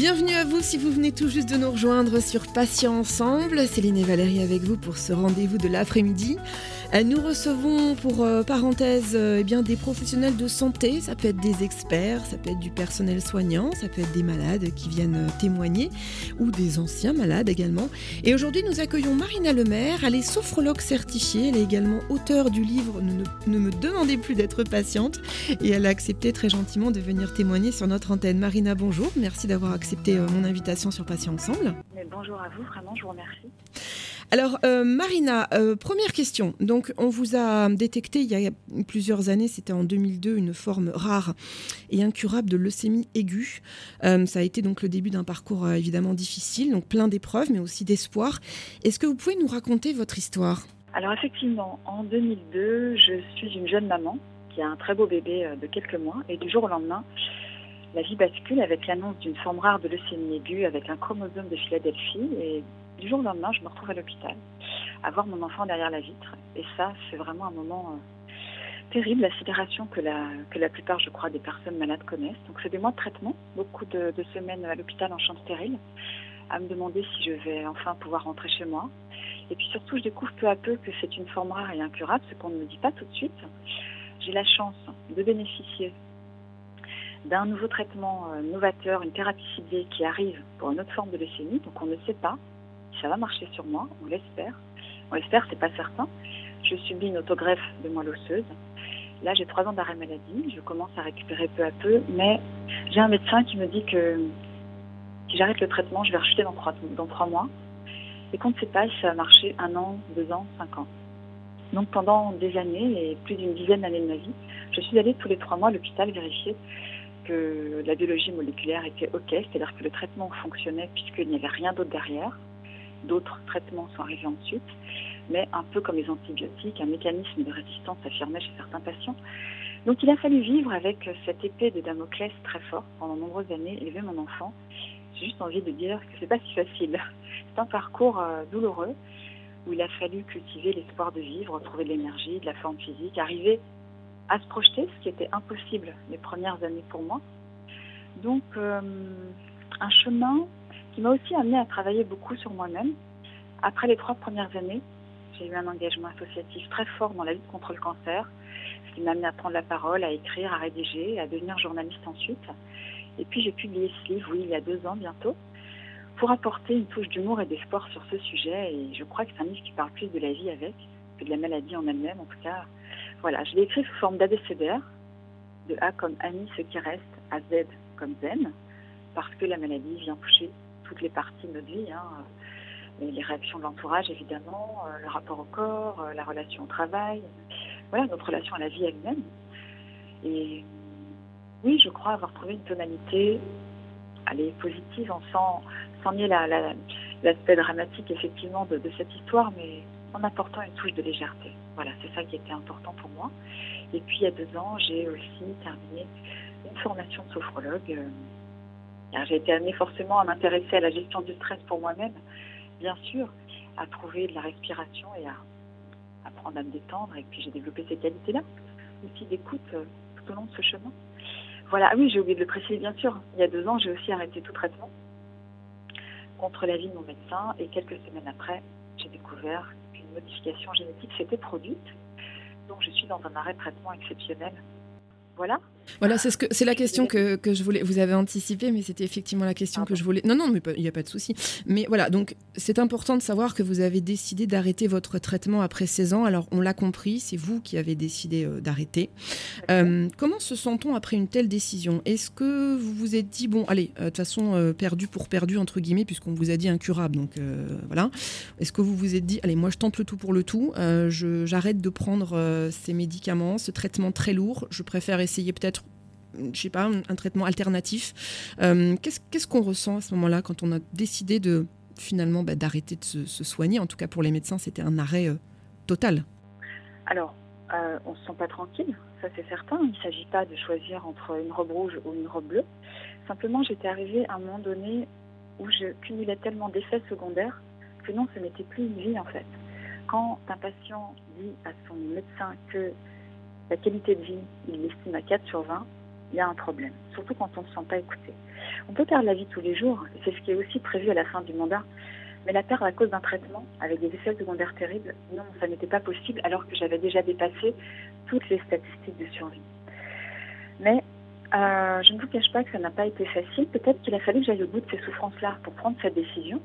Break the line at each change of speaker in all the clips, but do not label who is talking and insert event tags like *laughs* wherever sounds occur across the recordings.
Bienvenue à vous si vous venez tout juste de nous rejoindre sur Patients Ensemble. Céline et Valérie avec vous pour ce rendez-vous de l'après-midi. Euh, nous recevons pour euh, parenthèse euh, eh bien, des professionnels de santé, ça peut être des experts, ça peut être du personnel soignant, ça peut être des malades qui viennent témoigner ou des anciens malades également. Et aujourd'hui nous accueillons Marina Lemaire, elle est sophrologue certifiée, elle est également auteure du livre Ne, ne me demandez plus d'être patiente et elle a accepté très gentiment de venir témoigner sur notre antenne. Marina, bonjour, merci d'avoir accepté mon invitation sur Patients Ensemble.
bonjour à vous, vraiment je vous remercie.
Alors, euh, Marina, euh, première question. Donc, on vous a détecté il y a plusieurs années, c'était en 2002, une forme rare et incurable de leucémie aiguë. Euh, ça a été donc le début d'un parcours évidemment difficile, donc plein d'épreuves, mais aussi d'espoir. Est-ce que vous pouvez nous raconter votre histoire?
Alors, effectivement, en 2002, je suis une jeune maman qui a un très beau bébé de quelques mois, et du jour au lendemain, la vie bascule avec l'annonce d'une forme rare de leucémie aiguë avec un chromosome de Philadelphie et du jour au lendemain, je me retrouve à l'hôpital, à voir mon enfant derrière la vitre. Et ça, c'est vraiment un moment euh, terrible, la sidération que la, que la plupart, je crois, des personnes malades connaissent. Donc, c'est des mois de traitement, beaucoup de, semaines à l'hôpital en chambre stérile, à me demander si je vais enfin pouvoir rentrer chez moi. Et puis surtout, je découvre peu à peu que c'est une forme rare et incurable, ce qu'on ne me dit pas tout de suite. J'ai la chance de bénéficier d'un nouveau traitement euh, novateur, une thérapie ciblée qui arrive pour une autre forme de leucémie, donc on ne sait pas ça va marcher sur moi, on l'espère. On l'espère, c'est pas certain. Je subis une autogreffe de moelle osseuse. Là, j'ai trois ans d'arrêt maladie. Je commence à récupérer peu à peu, mais j'ai un médecin qui me dit que si j'arrête le traitement, je vais rechuter dans trois, dans trois mois. Et qu'on ne sait pas si ça va marcher un an, deux ans, cinq ans. Donc pendant des années et plus d'une dizaine d'années de ma vie, je suis allée tous les trois mois à l'hôpital vérifier que la biologie moléculaire était OK, c'est-à-dire que le traitement fonctionnait puisqu'il n'y avait rien d'autre derrière. D'autres traitements sont arrivés ensuite, mais un peu comme les antibiotiques, un mécanisme de résistance affirmé chez certains patients. Donc il a fallu vivre avec cette épée de Damoclès très fort pendant de nombreuses années, élever mon enfant. J'ai juste envie de dire que c'est pas si facile. C'est un parcours euh, douloureux où il a fallu cultiver l'espoir de vivre, trouver de l'énergie, de la forme physique, arriver à se projeter, ce qui était impossible les premières années pour moi. Donc euh, un chemin qui m'a aussi amené à travailler beaucoup sur moi-même. Après les trois premières années, j'ai eu un engagement associatif très fort dans la lutte contre le cancer, ce qui m'a amené à prendre la parole, à écrire, à rédiger, à devenir journaliste ensuite. Et puis j'ai publié ce livre, oui, il y a deux ans bientôt, pour apporter une touche d'humour et d'espoir sur ce sujet. Et je crois que c'est un livre qui parle plus de la vie avec que de la maladie en elle-même. En tout cas, voilà, je l'ai écrit sous forme d'ABCDR, de A comme Annie, ce qui reste, à Z comme Zen, parce que la maladie vient toucher toutes les parties de notre vie. Hein. Les réactions de l'entourage, évidemment, euh, le rapport au corps, euh, la relation au travail, voilà, notre relation à la vie elle-même. Et oui, je crois avoir trouvé une tonalité allez, positive en sans, sans nier l'aspect dramatique, effectivement, de, cette histoire, mais en apportant une touche de légèreté. Voilà, c'est ça qui était important pour moi. Et puis, il y a deux ans, j'ai aussi terminé une formation de sophrologue. Euh, j'ai été amenée forcément à m'intéresser à la gestion du stress pour moi-même, bien sûr, à trouver de la respiration et à apprendre à me détendre. Et puis j'ai développé ces qualités-là, aussi d'écoute euh, tout au long de ce chemin. Voilà, ah oui, j'ai oublié de le préciser, bien sûr. Il y a deux ans, j'ai aussi arrêté tout traitement contre l'avis de mon médecin. Et quelques semaines après, j'ai découvert modification génétique s'était produite. Donc je suis dans un arrêt de traitement exceptionnel. Voilà.
Voilà, c'est ce que c'est la question que, que, je voulais. Vous avez anticipé, mais c'était effectivement la question que je voulais. Non, non, mais il n'y a pas de souci. Mais voilà, donc c'est important de savoir que vous avez décidé d'arrêter votre traitement après 16 ans. Alors on l'a compris, c'est vous qui avez décidé euh, d'arrêter. Euh, comment se sent-on après une telle décision? Est-ce que vous vous êtes dit bon, allez, euh, de toute façon perdu pour perdu entre guillemets, puisqu'on vous a dit incurable, donc voilà. Est-ce que vous vous êtes dit allez, moi je tente le tout pour le tout, j'arrête de prendre ces médicaments, ce traitement très lourd, je préfère essayer peut-être je sais pas, un, traitement alternatif. Euh, qu'est-ce qu'on ressent à ce moment-là quand on a décidé de finalement bah, d'arrêter de se, soigner? En tout cas pour les médecins, c'était un arrêt euh, total.
Alors, euh, on ne se sent pas tranquille, ça c'est certain. Il ne s'agit pas de choisir entre une robe rouge ou une robe bleue. Simplement, j'étais arrivée à un moment donné où je cumulais tellement d'effets secondaires que non, ce n'était plus une vie en fait. Quand un patient dit à son médecin que la qualité de vie, il l'estime à 4 sur 20, il y a un problème, surtout quand on ne se sent pas écouté. On peut perdre la vie tous les jours, c'est ce qui est aussi prévu à la fin du mandat, mais la perdre à cause d'un traitement avec des effets secondaires terribles, non, ça n'était pas possible alors que j'avais déjà dépassé toutes les statistiques de survie. Mais euh, je ne vous cache pas que ça n'a pas été facile. Peut-être qu'il a fallu que j'aille au bout de ces souffrances-là pour prendre cette décision.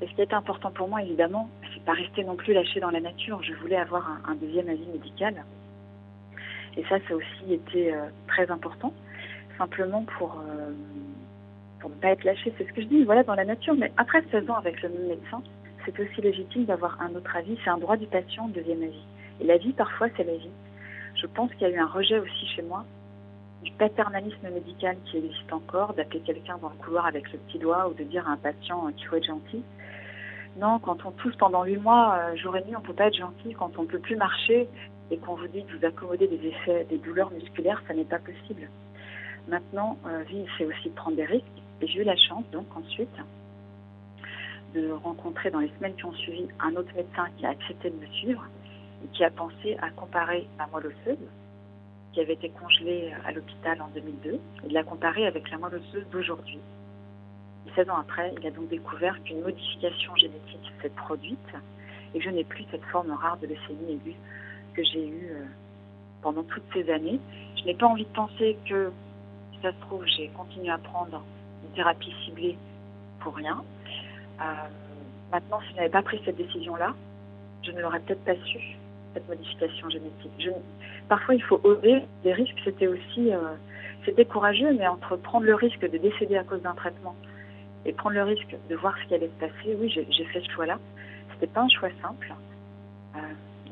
Et ce qui est important pour moi, évidemment, c'est pas rester non plus lâché dans la nature. Je voulais avoir un, deuxième avis médical. Et ça, ça a aussi été euh, très important. Simplement pour, euh, pour ne pas être lâché, c'est ce que je dis, voilà, dans la nature. Mais après 16 ans avec le même médecin, c'est aussi légitime d'avoir un autre avis. C'est un droit du patient, deuxième avis. Et la vie, parfois, c'est la vie. Je pense qu'il y a eu un rejet aussi chez moi du paternalisme médical qui existe encore, d'appeler quelqu'un dans le couloir avec le petit doigt ou de dire à un patient qu'il faut être gentil. Non, quand on tousse pendant huit mois, euh, jour et nuit, on ne peut pas être gentil. Quand on ne peut plus marcher et qu'on vous dit de vous accommoder des effets, des douleurs musculaires, ça n'est pas possible. Maintenant, euh, vie, c'est aussi prendre des risques. Et j'ai eu la chance, donc, ensuite, de rencontrer dans les semaines qui ont suivi un autre médecin qui a accepté de me suivre et qui a pensé à comparer ma moelle osseuse, qui avait été congelée à l'hôpital en 2002, et de la comparer avec la moelle osseuse d'aujourd'hui. 16 ans après, il a donc découvert qu'une modification génétique s'est produite et que je n'ai plus cette forme rare de leucémie aiguë que j'ai eue euh, pendant toutes ces années. Je n'ai pas envie de penser que, si ça se trouve, j'ai continué à prendre une thérapie ciblée pour rien. Euh, maintenant, si je n'avais pas pris cette décision-là, je ne l'aurais peut-être pas su, cette modification génétique. parfois, il faut oser. Les risques, c'était aussi, euh, c'était courageux, mais entre prendre le risque de décéder à cause d'un traitement et prendre le risque de voir ce qui allait se passer, oui, j'ai fait ce choix-là. C'était pas un choix simple.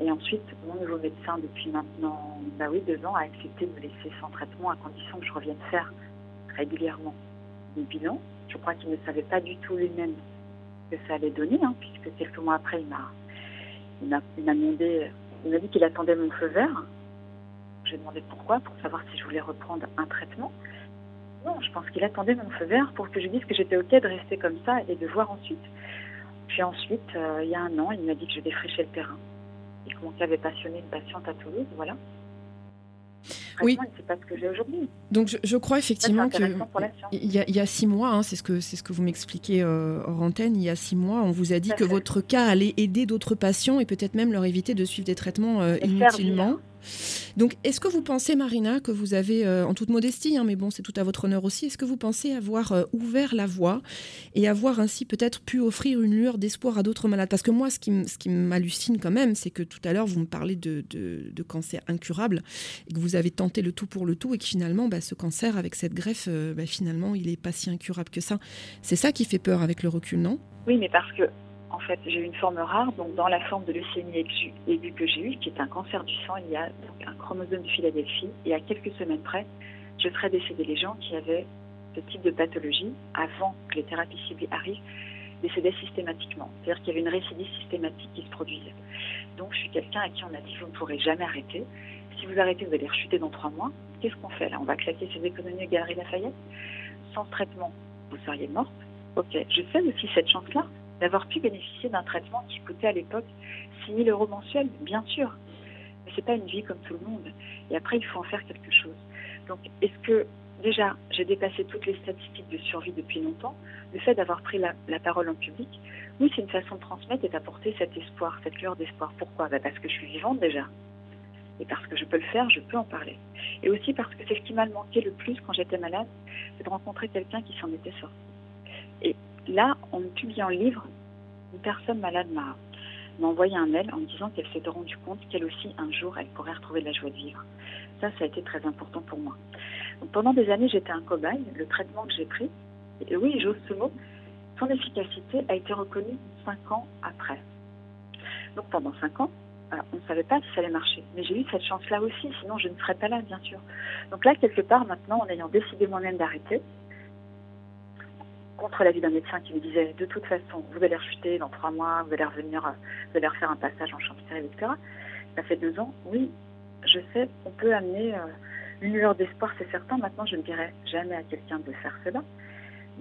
Et ensuite, mon nouveau médecin, depuis maintenant, bah oui, deux ans, a accepté de me laisser sans traitement à condition que je revienne faire régulièrement des bilans. Je crois qu'il ne savait pas du tout lui-même que ça allait donner, hein, puisque quelques mois après, il m'a, il m'a, demandé, il m'a dit qu'il attendait mon feu vert. J'ai demandé pourquoi, pour savoir si je voulais reprendre un traitement. Non, je pense qu'il attendait mon feu vert pour que je dise que j'étais OK de rester comme ça et de voir ensuite. Puis ensuite, euh, il y a un an, il m'a dit que je défrichais le terrain et que mon cas avait passionné une patiente à Toulouse, voilà. Oui. C'est pas ce que j'ai aujourd'hui.
Donc je, crois effectivement qu'il y, a, y a six mois, hein, c'est ce que c'est ce que vous m'expliquez euh, hors antenne. Il y a six mois, on vous a dit que votre cas allait aider d'autres patients et peut-être même leur éviter de suivre des traitements euh, inutilement. Donc, est-ce que vous pensez, Marina, que vous avez, euh, en toute modestie, hein, mais bon, c'est tout à votre honneur aussi, est-ce que vous pensez avoir euh, ouvert la voie et avoir ainsi peut-être pu offrir une lueur d'espoir à d'autres malades? Parce que moi, ce qui, m'hallucine quand même, c'est que tout à l'heure, vous me parlez de, cancer incurable et que vous avez tenté le tout pour le tout et que finalement, bah, ce cancer, avec cette greffe, euh, bah, finalement, il n'est pas si incurable que ça. C'est ça qui fait peur avec le recul, non?
Oui, mais parce que en fait, j'ai eu une forme rare, donc dans la forme de leucémie aiguë que j'ai eue, qui est un cancer du sang, il y a un chromosome de Philadelphie, et à quelques semaines près, je ferais décéder les gens qui avaient ce type de pathologie avant que les thérapies ciblées arrivent, décédaient systématiquement. C'est-à-dire qu'il y avait une récidive systématique qui se produisait. Donc, je suis quelqu'un à qui on a dit vous ne pourrez jamais arrêter. Si vous arrêtez, vous allez rechuter dans trois mois. Qu'est-ce qu'on fait là? On va claquer ses économies à Galerie Lafayette? Sans traitement, vous seriez morte. Ok, je sais aussi cette chance-là d'avoir pu bénéficier d'un traitement qui coûtait à l'époque 6 000 euros mensuels, bien sûr. Mais ce n'est pas une vie comme tout le monde. Et après, il faut en faire quelque chose. Donc, est-ce que, déjà, j'ai dépassé toutes les statistiques de survie depuis longtemps Le fait d'avoir pris la, parole en public, oui, c'est une façon de transmettre et d'apporter cet espoir, cette lueur d'espoir. Pourquoi? Bah, Parce que je suis vivante déjà. Et parce que je peux le faire, je peux en parler. Et aussi parce que c'est ce qui m'a manqué le plus quand j'étais malade, c'est de rencontrer quelqu'un qui s'en était sorti. Et Là, en publiant le livre, une personne malade m'a envoyé un mail en me disant qu'elle s'était rendue compte qu'elle aussi, un jour, elle pourrait retrouver la joie de vivre. Ça, ça a été très important pour moi. pendant des années, j'étais un cobaye. Le traitement que j'ai pris, et oui, j'ose ce mot, son efficacité a été reconnue cinq ans après. Donc pendant cinq ans, euh, on ne savait pas si ça allait marcher. Mais j'ai eu cette chance-là aussi, sinon je ne serais pas là, bien sûr. Donc là, quelque part, maintenant, en ayant décidé moi-même d'arrêter, contre l'avis d'un médecin qui me disait de toute façon, vous allez rechuter dans trois mois, vous allez revenir, vous allez refaire un passage en champ etc. Ça fait deux ans, oui, je sais, on peut amener euh, une lueur d'espoir, c'est certain. Maintenant, je ne dirais jamais à quelqu'un de faire cela.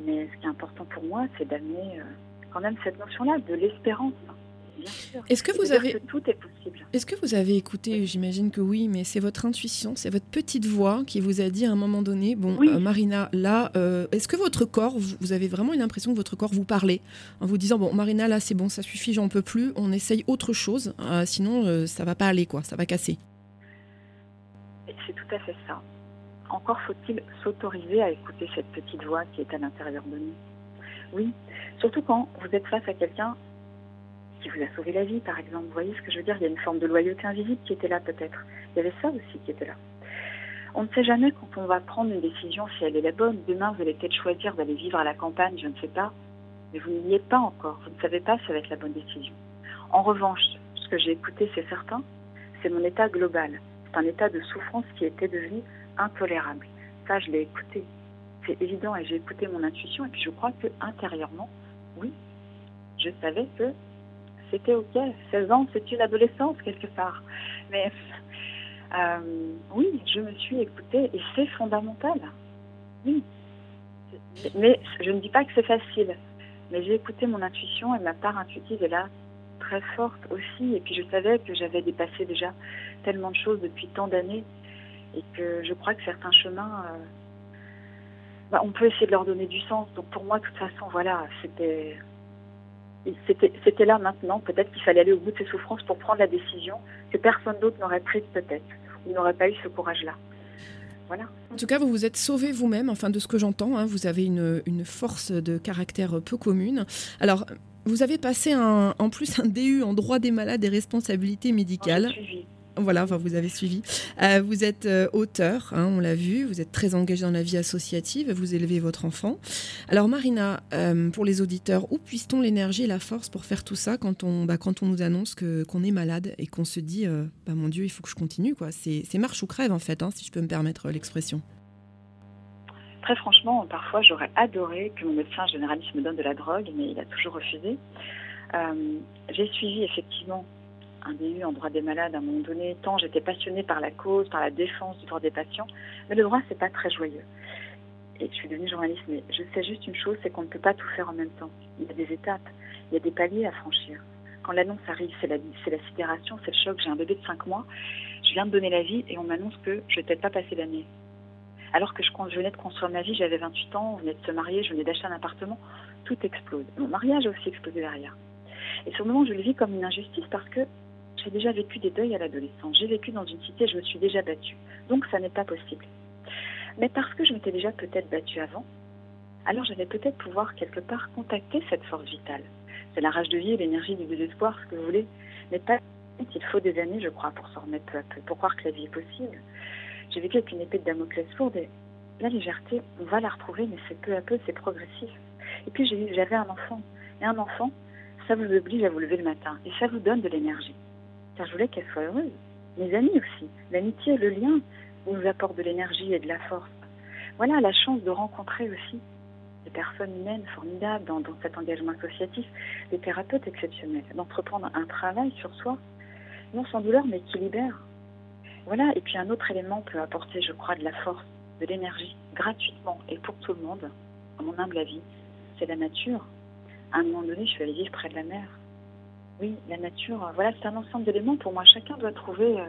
Mais ce qui est important pour moi, c'est d'amener euh, quand même cette notion-là de l'espérance.
Est-ce que vous avez
tout est possible
Est-ce que vous avez écouté J'imagine que oui, mais c'est votre intuition, c'est votre petite voix qui vous a dit à un moment donné, bon, euh, Marina, là, euh, est-ce que votre corps, vous avez vraiment une impression que votre corps vous parlait en vous disant, bon, Marina, là, c'est bon, ça suffit, j'en peux plus, on essaye autre chose, euh, sinon ça va pas aller, quoi, ça va casser.
C'est tout à fait ça. Encore faut-il s'autoriser à écouter cette petite voix qui est à l'intérieur de nous. Oui, surtout quand vous êtes face à quelqu'un qui vous a sauvé la vie, par exemple. Vous voyez ce que je veux dire? Il y a une forme de loyauté invisible qui était là peut-être. Il y avait ça aussi qui était là. On ne sait jamais quand on va prendre une décision si elle est la bonne. Demain, vous allez peut-être choisir d'aller vivre à la campagne, je ne sais pas. Mais vous n'y êtes pas encore. Vous ne savez pas si ça va être la bonne décision. En revanche, ce que j'ai écouté, c'est certain, c'est mon état global. C'est un état de souffrance qui était devenu intolérable. Ça, je l'ai écouté. C'est évident et j'ai écouté mon intuition et puis je crois que intérieurement, oui, je savais que c'était OK. 16 ans, c'est une adolescence quelque part. Mais euh, oui, je me suis écoutée et c'est fondamental. Oui. Mais je ne dis pas que c'est facile. Mais j'ai écouté mon intuition et ma part intuitive est là très forte aussi. Et puis je savais que j'avais dépassé déjà tellement de choses depuis tant d'années et que je crois que certains chemins, euh, bah, on peut essayer de leur donner du sens. Donc pour moi, de toute façon, voilà, c'était c'était là maintenant. Peut-être qu'il fallait aller au bout de ses souffrances pour prendre la décision que personne d'autre n'aurait prise peut-être, ou n'aurait pas eu ce courage-là. Voilà.
En tout cas, vous vous êtes sauvé vous-même, enfin de ce que j'entends. Hein, vous avez une, une, force de caractère peu commune. Alors, vous avez passé un, en plus un DU en droit des malades et responsabilités médicales. Voilà, enfin, vous avez suivi. Euh, vous êtes euh, auteur, hein, on l'a vu, vous êtes très engagé dans la vie associative, vous élevez votre enfant. Alors Marina, euh, pour les auditeurs, où puisse-t-on l'énergie et la force pour faire tout ça quand on, bah, quand on nous annonce que, qu'on est malade et qu'on se dit, bah, mon Dieu, il faut que je continue quoi. C'est, marche ou crève en fait, hein, si je peux me permettre l'expression.
Très franchement, parfois j'aurais adoré que mon médecin généraliste me donne de la drogue, mais il a toujours refusé. j'ai suivi effectivement un DU en droit des malades à un moment donné, tant j'étais passionnée par la cause, par la défense du droit des patients, mais le droit, c'est pas très joyeux. Et je suis devenue journaliste, mais je sais juste une chose, c'est qu'on ne peut pas tout faire en même temps. Il y a des étapes, il y a des paliers à franchir. Quand l'annonce arrive, c'est la, sidération, c'est le choc. J'ai un bébé de 5 mois, je viens de donner la vie et on m'annonce que je vais peut-être pas passer l'année. Alors que je, venais de construire ma vie, j'avais 28 ans, on venait de se marier, je venais d'acheter un appartement, tout explose. Mon mariage a aussi explosé derrière. Et sur le moment, je le vis comme une injustice parce que j'ai déjà vécu des deuils à l'adolescence. J'ai vécu dans une cité, je me suis déjà battue. Donc ça n'est pas possible. Mais parce que je m'étais déjà peut-être battue avant, alors j'allais peut-être pouvoir quelque part contacter cette force vitale. C'est la rage de vie et l'énergie du désespoir, ce que vous voulez. Mais pas il faut des années, je crois, pour s'en remettre peu à peu, pour croire que la vie est possible. J'ai vécu avec une épée de Damoclès lourde et la légèreté, on va la retrouver, mais c'est peu à peu, c'est progressif. Et puis j'avais un enfant. Et un enfant, ça vous oblige à vous lever le matin et ça vous donne de l'énergie car je voulais qu'elle soit heureuse. Mes amis aussi. L'amitié, le lien nous apporte de l'énergie et de la force. Voilà la chance de rencontrer aussi des personnes humaines formidables dans, cet engagement associatif, des thérapeutes exceptionnels, d'entreprendre un travail sur soi, non sans douleur, mais qui libère. Voilà, et puis un autre élément peut apporter, je crois, de la force, de l'énergie, gratuitement et pour tout le monde, à mon humble avis, c'est la nature. À un moment donné, je suis allée vivre près de la mer. Oui, la nature, euh, voilà, c'est un ensemble d'éléments. Pour moi, chacun doit trouver euh,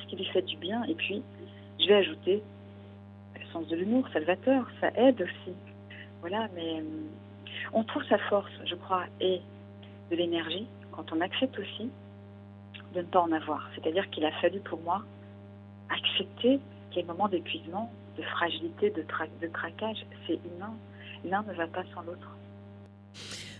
ce qui lui fait du bien. Et puis, je vais ajouter le sens de l'humour, salvateur, ça aide aussi. Voilà, mais euh, on trouve sa force, je crois, et de l'énergie quand on accepte aussi de ne pas en avoir. C'est-à-dire qu'il a fallu pour moi accepter qu'il y ait des moments d'épuisement, de fragilité, de, de craquage. C'est humain. L'un ne va pas sans l'autre.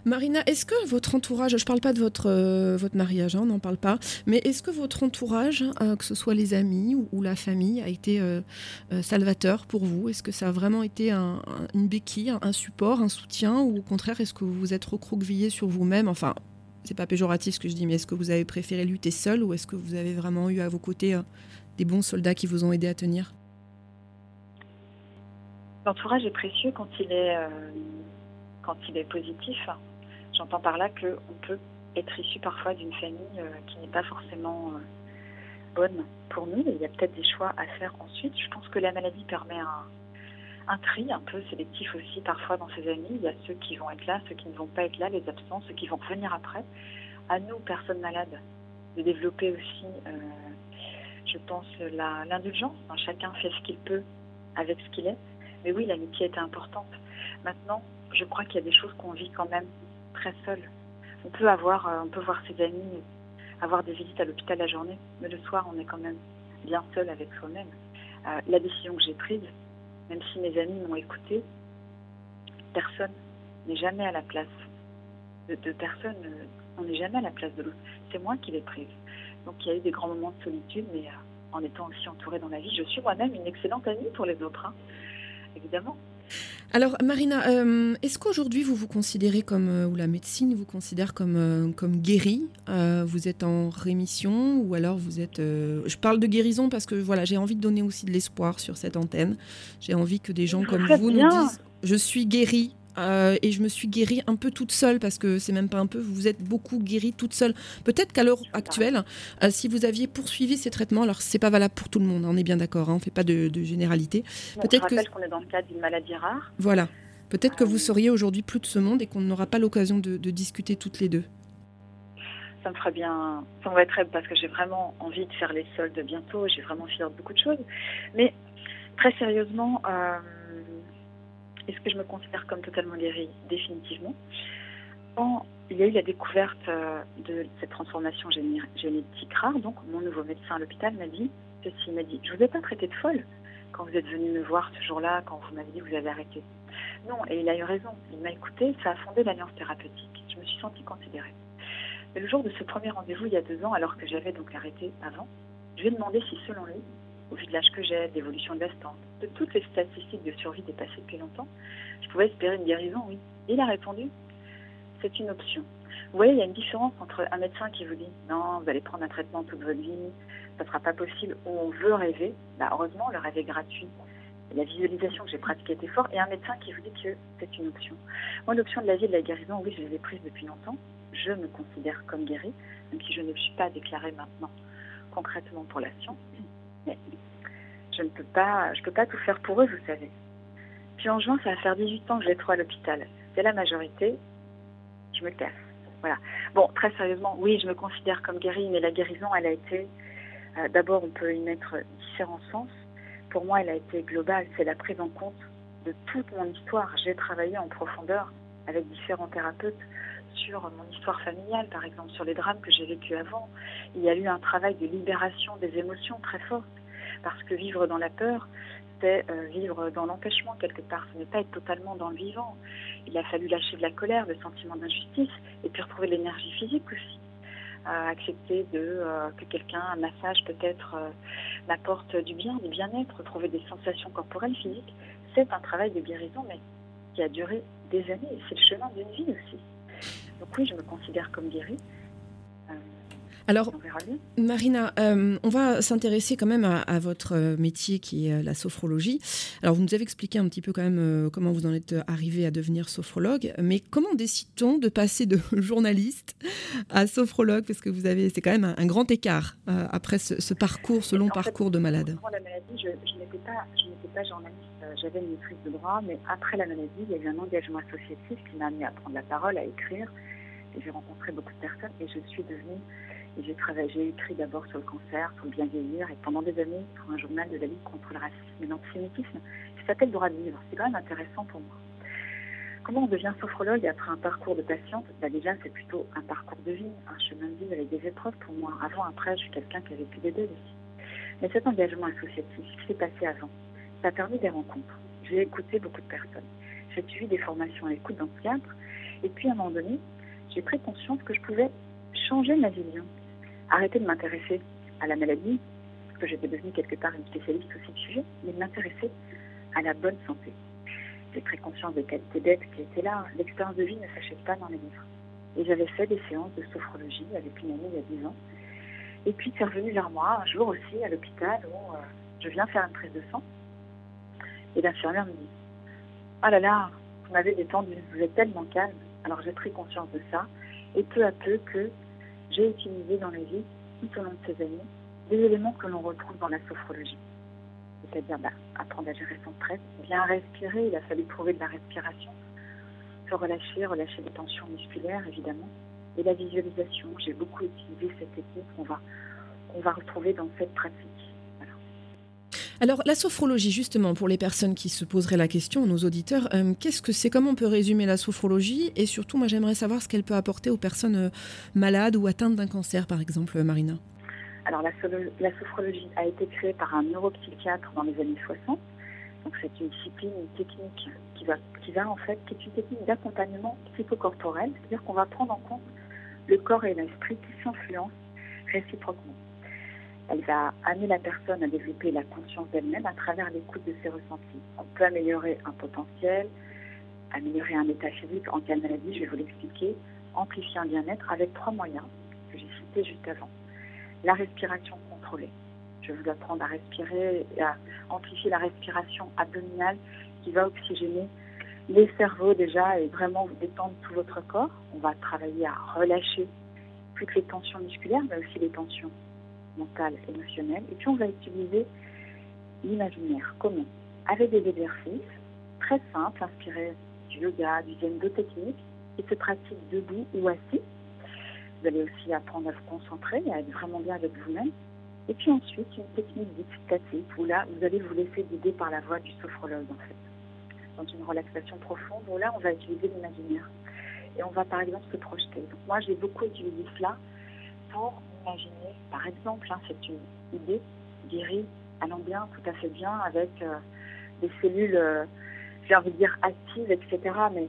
Marina, est-ce que votre entourage, je ne parle pas de votre, euh, votre mariage, hein, on n'en parle pas, mais est-ce que votre entourage, euh, que ce soit les amis ou, la famille, a été euh, salvateur pour vous? Est-ce que ça a vraiment été une béquille, un, support, un soutien, ou au contraire, est-ce que vous vous êtes recroquevillé sur vous-même? Enfin, c'est pas péjoratif ce que je dis, mais est-ce que vous avez préféré lutter seul ou est-ce que vous avez vraiment eu à vos côtés des bons soldats qui vous ont aidé à tenir?
L'entourage est précieux quand il est, quand il est positif. J'entends par là qu'on peut être issu parfois d'une famille euh, qui n'est pas forcément euh, bonne pour nous. il y a peut-être des choix à faire ensuite. Je pense que la maladie permet un, tri un peu sélectif aussi parfois dans ses amis. Il y a ceux qui vont être là, ceux qui ne vont pas être là, les absents, ceux qui vont revenir après. à nous, personnes malades, de développer aussi, euh, je pense, l'indulgence. chacun fait ce qu'il peut avec ce qu'il est. Mais oui, l'amitié était importante. Maintenant, je crois qu'il y a des choses qu'on vit quand même très seul. On peut avoir, euh, on peut voir ses amis, avoir des visites à l'hôpital la journée, mais le soir, on est quand même bien seul avec soi-même. Euh, la décision que j'ai prise, même si mes amis m'ont écouté, personne n'est jamais à la place de, personne. Euh, on n'est jamais à la place de l'autre. C'est moi qui l'ai prise. Donc il y a eu des grands moments de solitude, mais en étant aussi entourée dans la vie, je suis moi-même une excellente amie pour les autres, hein, évidemment.
Alors Marina, euh, est-ce qu'aujourd'hui vous vous considérez comme, euh, ou la médecine vous considère comme, euh, comme guérie Vous êtes en rémission ou alors vous êtes... je parle de guérison parce que voilà, j'ai envie de donner aussi de l'espoir sur cette antenne. J'ai envie que des gens comme vous nous disent, je suis guérie, euh, et je me suis guérie un peu toute seule parce que c'est même pas un peu, vous êtes beaucoup guérie toute seule. Peut-être qu'à l'heure actuelle, euh, si vous aviez poursuivi ces traitements, alors c'est pas valable pour tout le monde, hein, on est bien d'accord, hein, on fait pas de, généralité.
Peut-être que qu'on est dans le cadre d'une maladie rare.
Voilà. Peut-être que vous euh, seriez aujourd'hui plus de ce monde et qu'on n'aura pas l'occasion de, discuter toutes les deux.
Ça me ferait bien, ça me très parce que j'ai vraiment envie de faire les soldes bientôt. J'ai vraiment envie de beaucoup de choses. Mais très sérieusement. Que je me considère comme totalement guérie Définitivement. Quand il y a eu la découverte euh, de cette transformation génétique rare, donc mon nouveau médecin à l'hôpital m'a dit ceci, m'a dit, je ne vous ai pas traité de folle quand vous êtes venu me voir ce jour-là, quand vous m'avez dit que vous avez arrêté. Non, et il a eu raison. Il m'a écouté, ça a fondé l'alliance thérapeutique. Je me suis sentie considérée. Le jour de ce premier rendez-vous, il y a deux ans, alors que j'avais donc arrêté avant, je lui ai demandé si, selon lui, au vu de l'âge que j'ai, d'évolution de l'instant, de toutes les statistiques de survie dépassées depuis longtemps, je pouvais espérer une guérison, oui. il a répondu, c'est une option. Vous voyez, il y a une différence entre un médecin qui vous dit, non, vous allez prendre un traitement toute votre vie, ça ne sera pas possible, ou on veut rêver. Bah, heureusement, le rêve est gratuit. La visualisation que j'ai pratiquée était forte, et un médecin qui vous dit que c'est une option. Moi, l'option de la vie et de la guérison, oui, je l'ai prise depuis longtemps. Je me considère comme guérie, même si je ne suis pas déclarée maintenant concrètement pour la science je ne peux pas, je peux pas tout faire pour eux, vous savez. Puis en juin, ça va faire 18 ans que j'ai trop à l'hôpital. C'est la majorité. Je me casse. Voilà. Bon, très sérieusement, oui, je me considère comme guérie, mais la guérison, elle a été. Euh, d'abord, on peut y mettre différents sens. Pour moi, elle a été globale. C'est la prise en compte de toute mon histoire. J'ai travaillé en profondeur avec différents thérapeutes sur mon histoire familiale, par exemple, sur les drames que j'ai vécus avant. Il y a eu un travail de libération des émotions très fort, parce que vivre dans la peur, c'est euh, vivre dans l'empêchement quelque part, ce n'est pas être totalement dans le vivant. Il a fallu lâcher de la colère, le sentiment d'injustice, et puis retrouver l'énergie physique aussi. Euh, accepter de, euh, que quelqu'un, un massage peut-être, m'apporte du bien, du bien-être, retrouver des sensations corporelles, physiques. C'est un travail de guérison, mais qui a duré des années. C'est le chemin d'une vie aussi. Donc oui, je me considère comme guérie.
Euh, Alors, Marina, euh, on va s'intéresser quand même à, votre métier qui est la sophrologie. Alors, vous nous avez expliqué un petit peu quand même euh, comment vous en êtes arrivé à devenir sophrologue, mais comment décide-t-on de passer de *laughs* journaliste à sophrologue? Parce que vous avez, c'est quand même un, grand écart après ce, parcours, ce long parcours de malade.
Avant la maladie, je, n'étais pas, pas, journaliste, j'avais une maîtrise de droit, mais après la maladie, il y a eu un engagement associatif qui m'a amené à prendre la parole, à écrire. J'ai rencontré beaucoup de personnes et je suis devenue, j'ai travaillé, écrit d'abord sur le cancer, sur le bien vieillir et pendant des années pour un journal de la Ligue contre le racisme et l'antisémitisme qui s'appelle Droit de vivre. C'est quand même intéressant pour moi. Comment on devient sophrologue après un parcours de patiente? Bah Déjà, c'est plutôt un parcours de vie, un chemin de vie avec des épreuves pour moi. Avant, après, je suis quelqu'un qui a vécu des deuils aussi. Mais cet engagement associatif, qui s'est passé avant, ça a permis des rencontres. J'ai écouté beaucoup de personnes. J'ai suivi des formations à l'écoute dans ce cadre. Et puis, à un moment donné, j'ai pris conscience que je pouvais changer ma vision, arrêter de m'intéresser à la maladie, parce que j'étais devenue quelque part une spécialiste aussi du sujet, mais de m'intéresser à la bonne santé. J'ai pris conscience des qualités d'être qui étaient là. L'expérience de vie ne s'achète pas dans les livres. Et j'avais fait des séances de sophrologie avec une amie il y a 10 ans. Et puis c'est revenu vers moi un jour aussi à l'hôpital où euh, je viens faire une prise de sang. Et l'infirmière me dit Ah là là, vous m'avez détendu, vous êtes tellement calme. Alors j'ai pris conscience de ça et peu à peu que j'ai utilisé dans la vie, tout au long de ces années, des éléments que l'on retrouve dans la sophrologie. C'est-à-dire bah, apprendre à gérer son stress, bien respirer, il a fallu trouver de la respiration, se relâcher, relâcher les tensions musculaires évidemment, et la visualisation. J'ai beaucoup utilisé cette technique qu'on va, qu'on va retrouver dans cette pratique.
Alors la sophrologie, justement, pour les personnes qui se poseraient la question, nos auditeurs, euh, qu'est-ce que c'est Comment on peut résumer la sophrologie? Et surtout, moi j'aimerais savoir ce qu'elle peut apporter aux personnes euh, malades ou atteintes d'un cancer, par exemple, Marina.
Alors la, sophrologie a été créée par un neuropsychiatre dans les années 60 donc c'est une discipline, une technique qui va, qui va en fait, qui est une technique d'accompagnement psychocorporel, c'est-à-dire qu'on va prendre en compte le corps et l'esprit qui s'influencent réciproquement. Elle va amener la personne à développer la conscience d'elle-même à travers l'écoute de ses ressentis. On peut améliorer un potentiel, améliorer un état physique en cas de maladie, je vais vous l'expliquer, amplifier un bien-être avec trois moyens que j'ai cités juste avant. La respiration contrôlée, je vais vous apprendre à respirer et à amplifier la respiration abdominale qui va oxygéner les cerveaux déjà et vraiment détendre tout votre corps. On va travailler à relâcher toutes les tensions musculaires, mais aussi les tensions mentales, émotionnelles. Et puis on va utiliser l'imaginaire. Comment Avec des exercices très simples, inspirés du yoga, du zen, de techniques, qui se pratiquent debout ou assis. Vous allez aussi apprendre à vous concentrer, à être vraiment bien avec vous-même. Et puis ensuite, une technique dite où là, vous allez vous laisser guider par la voix du sophrologue, en fait. Dans une relaxation profonde, où là, on va utiliser l'imaginaire. Et on va, par exemple, se projeter. Donc, moi, j'ai beaucoup utilisé cela pour imaginer, par exemple, hein, c'est une idée, guérie, allant bien, tout à fait bien, avec euh, des cellules, euh, j'ai envie de dire, actives, etc. Mais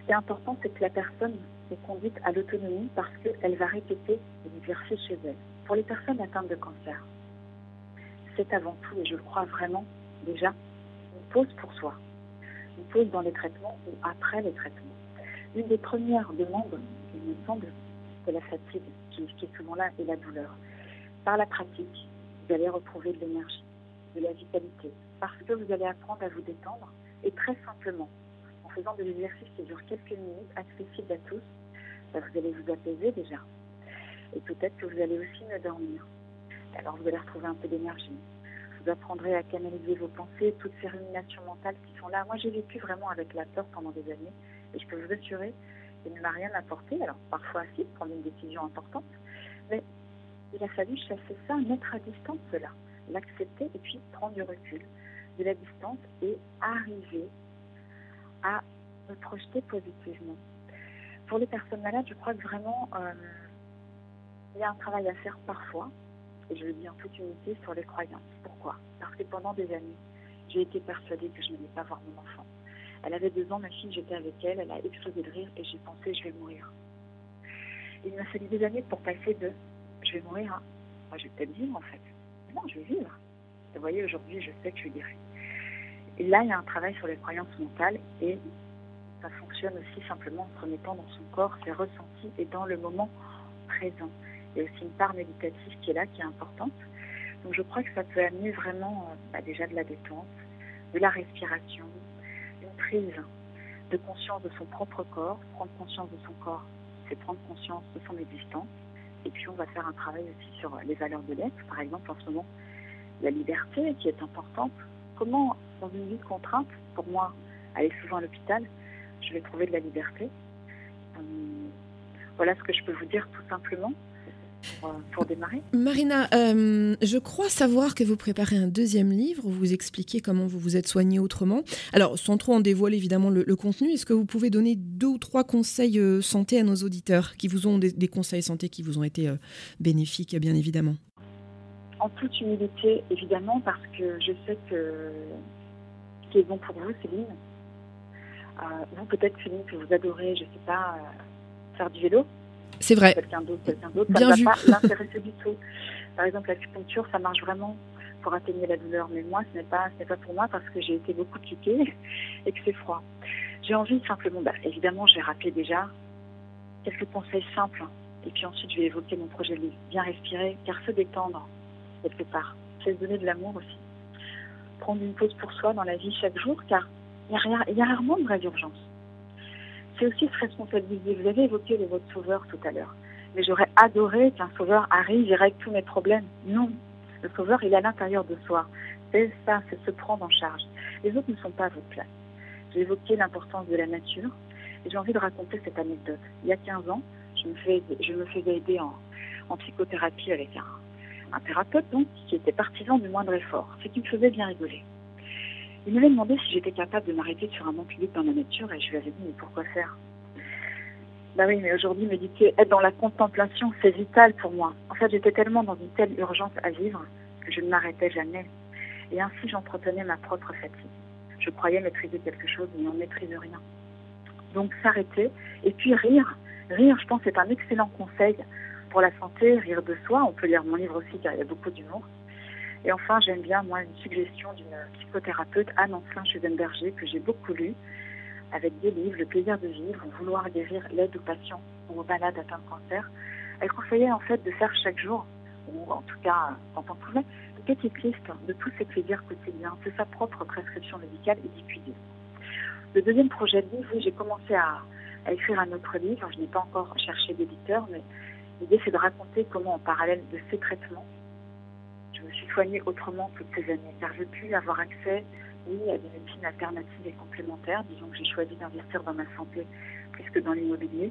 ce qui est important, c'est que la personne est conduite à l'autonomie parce qu'elle va répéter l'exercice chez elle. Pour les personnes atteintes de cancer, c'est avant tout, et je le crois vraiment déjà, une pause pour soi. Une pause dans les traitements ou après les traitements. Une des premières demandes, il me semble, c'est la fatigue qui, est souvent là et la douleur. Par la pratique, vous allez retrouver de l'énergie, de la vitalité, parce que vous allez apprendre à vous détendre et très simplement, en faisant des exercices qui durent quelques minutes, accessibles à tous, bah, vous allez vous apaiser déjà, et peut-être que vous allez aussi mieux dormir. Alors vous allez retrouver un peu d'énergie. Vous apprendrez à canaliser vos pensées, toutes ces ruminations mentales qui sont là. Moi, j'ai vécu vraiment avec la peur pendant des années et je peux vous assurer qu'elle ne m'a rien apporté. Alors parfois, si, prendre une décision importante, mais il a fallu chasser ça, mettre à distance cela, l'accepter et puis prendre du recul, de la distance et arriver à me projeter positivement. Pour les personnes malades, je crois que vraiment, euh, il y a un travail à faire parfois, et je le dis en toute unité, sur les croyances. Pourquoi? Parce que pendant des années, j'ai été persuadée que je n'allais pas voir mon enfant. Elle avait deux ans, ma fille, j'étais avec elle, elle a explosé de rire et j'ai pensé je vais mourir. Il m'a fallu des années pour passer de je vais mourir à moi je vais peut-être vivre en fait. Non, je vais vivre. Vous voyez, aujourd'hui, je sais que je guérir. Et là, il y a un travail sur les croyances mentales et ça fonctionne aussi simplement en se remettant dans son corps, ses ressentis et dans le moment présent. Il y a aussi une part méditative qui est là, qui est importante. Donc je crois que ça peut amener vraiment euh, bah, déjà de la détente, de la respiration, prise de conscience de son propre corps. Prendre conscience de son corps, c'est prendre conscience de son existence. Et puis on va faire un travail aussi sur les valeurs de l'être. Par exemple, en ce moment, la liberté qui est importante. Comment, dans une vie de contrainte, pour moi, aller souvent à l'hôpital, je vais trouver de la liberté. Euh, voilà ce que je peux vous dire tout simplement pour, démarrer.
Marina, euh, je crois savoir que vous préparez un deuxième livre où vous expliquez comment vous vous êtes soigné autrement. Alors, sans trop en dévoiler évidemment le, contenu, est-ce que vous pouvez donner deux ou trois conseils euh, santé à nos auditeurs qui vous ont des, conseils santé qui vous ont été euh, bénéfiques, bien évidemment?
En toute humilité, évidemment, parce que je sais que ce qui est bon pour vous, Céline, vous peut-être Céline que vous adorez, je ne sais pas, faire du vélo.
C'est vrai.
Quelqu'un d'autre, quelqu'un d'autre, ça ne va pas *laughs* l'intéresser du tout. Par exemple, l'acupuncture, ça marche vraiment pour atténuer la douleur, mais moi, ce n'est pas, ce n'est pas pour moi parce que j'ai été beaucoup piquée *laughs* et que c'est froid. J'ai envie simplement, bah, évidemment, je vais rappeler déjà quelques conseils simples, et puis ensuite, je vais évoquer mon projet de vie. Bien respirer, car se détendre quelque part, c'est se donner de l'amour aussi. Prendre une pause pour soi dans la vie chaque jour, car il y, y, a rarement de vraie urgence c'est aussi se responsabiliser. Vous avez évoqué le votre sauveur tout à l'heure. Mais j'aurais adoré qu'un sauveur arrive et règle tous mes problèmes. Non. Le sauveur, il est à l'intérieur de soi. C'est ça, c'est se prendre en charge. Les autres ne sont pas à votre place. J'ai évoqué l'importance de la nature et j'ai envie de raconter cette anecdote. Il y a 15 ans, je me, faisais aider en, en psychothérapie avec un, un, thérapeute donc, qui était partisan du moindre effort, ce qui me faisait bien rigoler. Il m'avait demandé si j'étais capable de m'arrêter sur un banc public dans la nature et je lui avais dit mais pourquoi faire? Bah oui, mais aujourd'hui méditer, être dans la contemplation, c'est vital pour moi. En fait, j'étais tellement dans une telle urgence à vivre que je ne m'arrêtais jamais. Et ainsi, j'entretenais ma propre fatigue. Je croyais maîtriser quelque chose, mais on ne maîtrise rien. Donc s'arrêter et puis rire. Rire, je pense, c'est un excellent conseil pour la santé, rire de soi. On peut lire mon livre aussi car il y a beaucoup d'humour. Et enfin, j'aime bien, moi, une suggestion d'une psychothérapeute, Anne Ancin Chevenberger, que j'ai beaucoup lu, avec des livres, Le plaisir de vivre, Vouloir guérir l'aide aux patients ou aux malades atteints de cancer. Elle conseillait en fait de faire chaque jour, ou en tout cas quand on pouvait, une petite liste de tous ces plaisirs quotidiens. C'est sa propre prescription médicale et d'y Le deuxième projet de livre, j'ai commencé à, à, écrire un autre livre. Je n'ai pas encore cherché d'éditeur, mais l'idée c'est de raconter comment en parallèle de ces traitements, soignée autrement toutes ces années, car j'ai pu avoir accès, à des médecines alternatives et complémentaires. Disons que j'ai choisi d'investir dans ma santé plus que dans l'immobilier.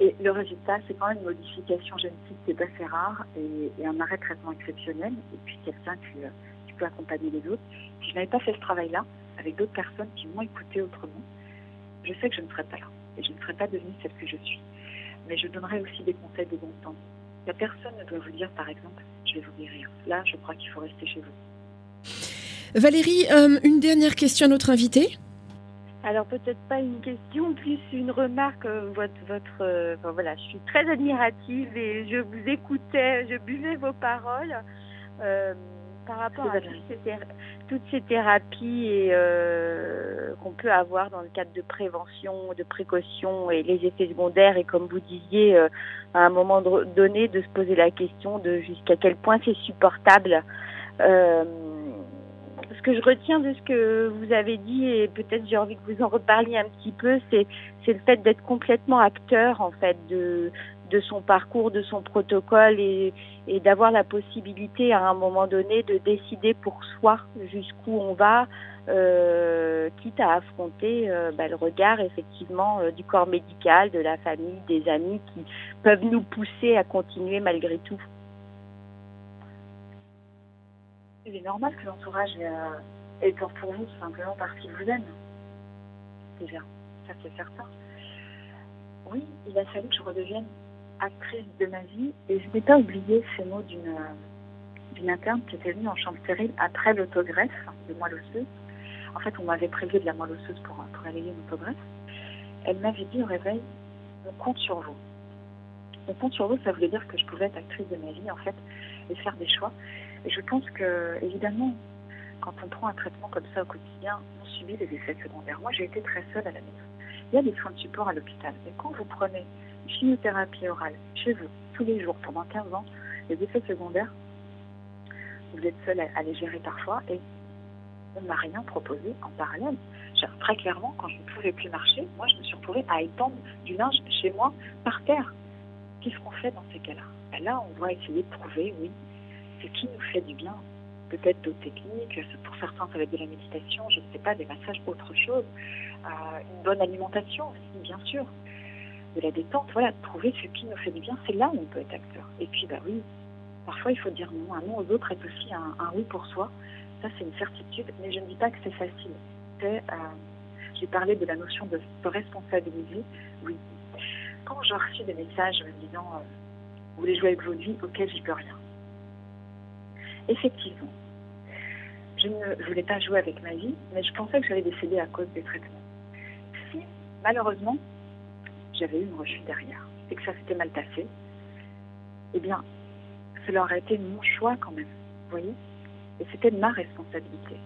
Et le résultat, c'est quand même une modification génétique qui est assez rare et, un arrêt de traitement exceptionnel. Et puis quelqu'un qui, qui, peut accompagner les autres. Si je n'avais pas fait ce travail-là, avec d'autres personnes qui m'ont écouté autrement, je sais que je ne serais pas là. Et je ne serais pas devenue celle que je suis. Mais je donnerais aussi des conseils de bon temps. La personne ne doit vous dire, par exemple, je vais vous guérir. Là, je crois qu'il faut rester chez vous.
Valérie, euh, une dernière question à notre invité.
Alors peut-être pas une question, plus une remarque. Euh, votre, votre euh, enfin, voilà, je suis très admirative et je vous écoutais, je buvais vos paroles euh, par rapport à toutes ces, toutes ces, thérapies et euh, qu'on peut avoir dans le cadre de prévention, de précaution et les effets secondaires. Et comme vous disiez, euh, à un moment donné, de se poser la question de jusqu'à quel point c'est supportable. Euh, ce que je retiens de ce que vous avez dit, et peut-être j'ai envie que vous en reparliez un petit peu, c'est c'est le fait d'être complètement acteur en fait de de son parcours, de son protocole et, et d'avoir la possibilité à un moment donné de décider pour soi jusqu'où on va, euh, quitte à affronter euh, bah, le regard effectivement euh, du corps médical, de la famille, des amis qui peuvent nous pousser à continuer malgré tout.
Il est normal que l'entourage ait peur pour vous, simplement parce qu'il vous aime. Déjà, ça c'est certain. Oui, il a fallu que je redevienne actrice de ma vie et je n'ai pas oublié ces mots d'une interne qui était venue en chambre stérile après l'autogreffe de moelle osseuse. En fait, on m'avait prévu de la moelle osseuse pour, pour allayer une autogreffe. Elle m'avait dit au réveil, on compte sur vous. On compte sur vous, ça voulait dire que je pouvais être actrice de ma vie, en fait, et faire des choix. Et je pense que, évidemment, quand on prend un traitement comme ça au quotidien, on subit des effets secondaires. Moi, j'ai été très seule à la maison. Il y a des soins de support à l'hôpital. Et quand vous prenez chimiothérapie orale chez vous, tous les jours, pendant 15 ans, les effets secondaires, vous êtes seul à, les gérer parfois et on ne m'a rien proposé en parallèle. Très clairement, quand je ne pouvais plus marcher, moi, je me suis retrouvée à étendre du linge chez moi par terre. Qu'est-ce qu'on fait dans ces cas-là? Ben Là, on doit essayer de trouver, oui, ce qui nous fait du bien. Peut-être d'autres techniques, pour certains, ça va être de la méditation, je ne sais pas, des massages, autre chose. Euh, une bonne alimentation aussi, bien sûr. De la détente, voilà, trouver ce qui nous fait du bien, c'est là où on peut être acteur. Et puis, bah oui, parfois, il faut dire non. Un non aux autres est aussi un, oui pour soi. Ça, c'est une certitude, mais je ne dis pas que c'est facile. Euh, J'ai parlé de la notion de, de responsabiliser. Oui. Quand j'ai reçu des messages me disant euh, Vous voulez jouer avec votre vie auquel j'y peux rien. Effectivement, je ne voulais pas jouer avec ma vie, mais je pensais que j'allais décéder à cause des traitements. Si, malheureusement, j'avais eu une rechute derrière et que ça s'était mal passé, eh bien, cela aurait été mon choix quand même. Vous voyez et c'était ma responsabilité.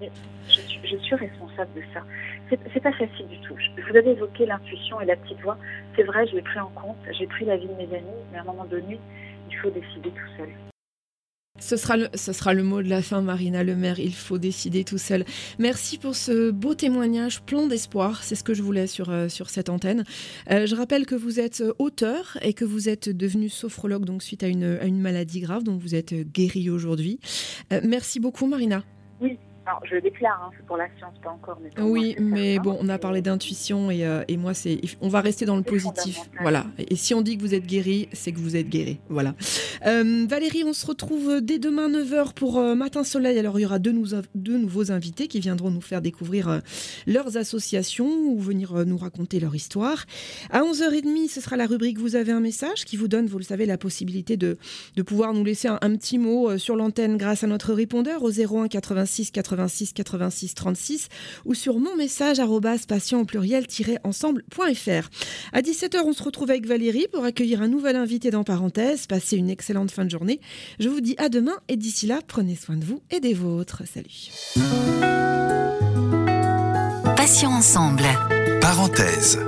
Et je, suis, je suis responsable de ça. C'est pas facile du tout. Vous avez évoqué l'intuition et la petite voix. C'est vrai, je l'ai pris en compte. J'ai pris la vie de mes amis, mais à un moment donné, il faut décider tout seul.
Ce sera, le, ce sera le mot de la fin, Marina Lemaire. Il faut décider tout seul. Merci pour ce beau témoignage plein d'espoir. C'est ce que je voulais sur, euh, sur cette antenne. Euh, je rappelle que vous êtes auteur et que vous êtes devenu sophrologue donc suite à une, à une maladie grave, dont vous êtes guérie aujourd'hui. Euh, merci beaucoup, Marina.
Oui, Alors, je le déclare, hein, c'est pour la science, pas encore.
Mais oui, mais bon, on a parlé d'intuition et, euh, et, moi, c'est, on va rester dans le positif. Voilà. Et si on dit que vous êtes guéri, c'est que vous êtes guéri. Voilà. Euh, Valérie, on se retrouve dès demain 9h pour euh, Matin Soleil. Alors, il y aura deux, deux, nouveaux invités qui viendront nous faire découvrir leurs associations ou venir nous raconter leur histoire. À 11h30, ce sera la rubrique Vous avez un message qui vous donne, vous le savez, la possibilité de, de pouvoir nous laisser un, un petit mot sur l'antenne grâce à notre répondeur au 01 86 86 86 86 36 ou sur mon message patient au pluriel-ensemble.fr. À 17h, on se retrouve avec Valérie pour accueillir un nouvel invité dans Parenthèse. Passez une excellente fin de journée. Je vous dis à demain et d'ici là, prenez soin de vous et des vôtres. Salut.
Passion ensemble. Parenthèse.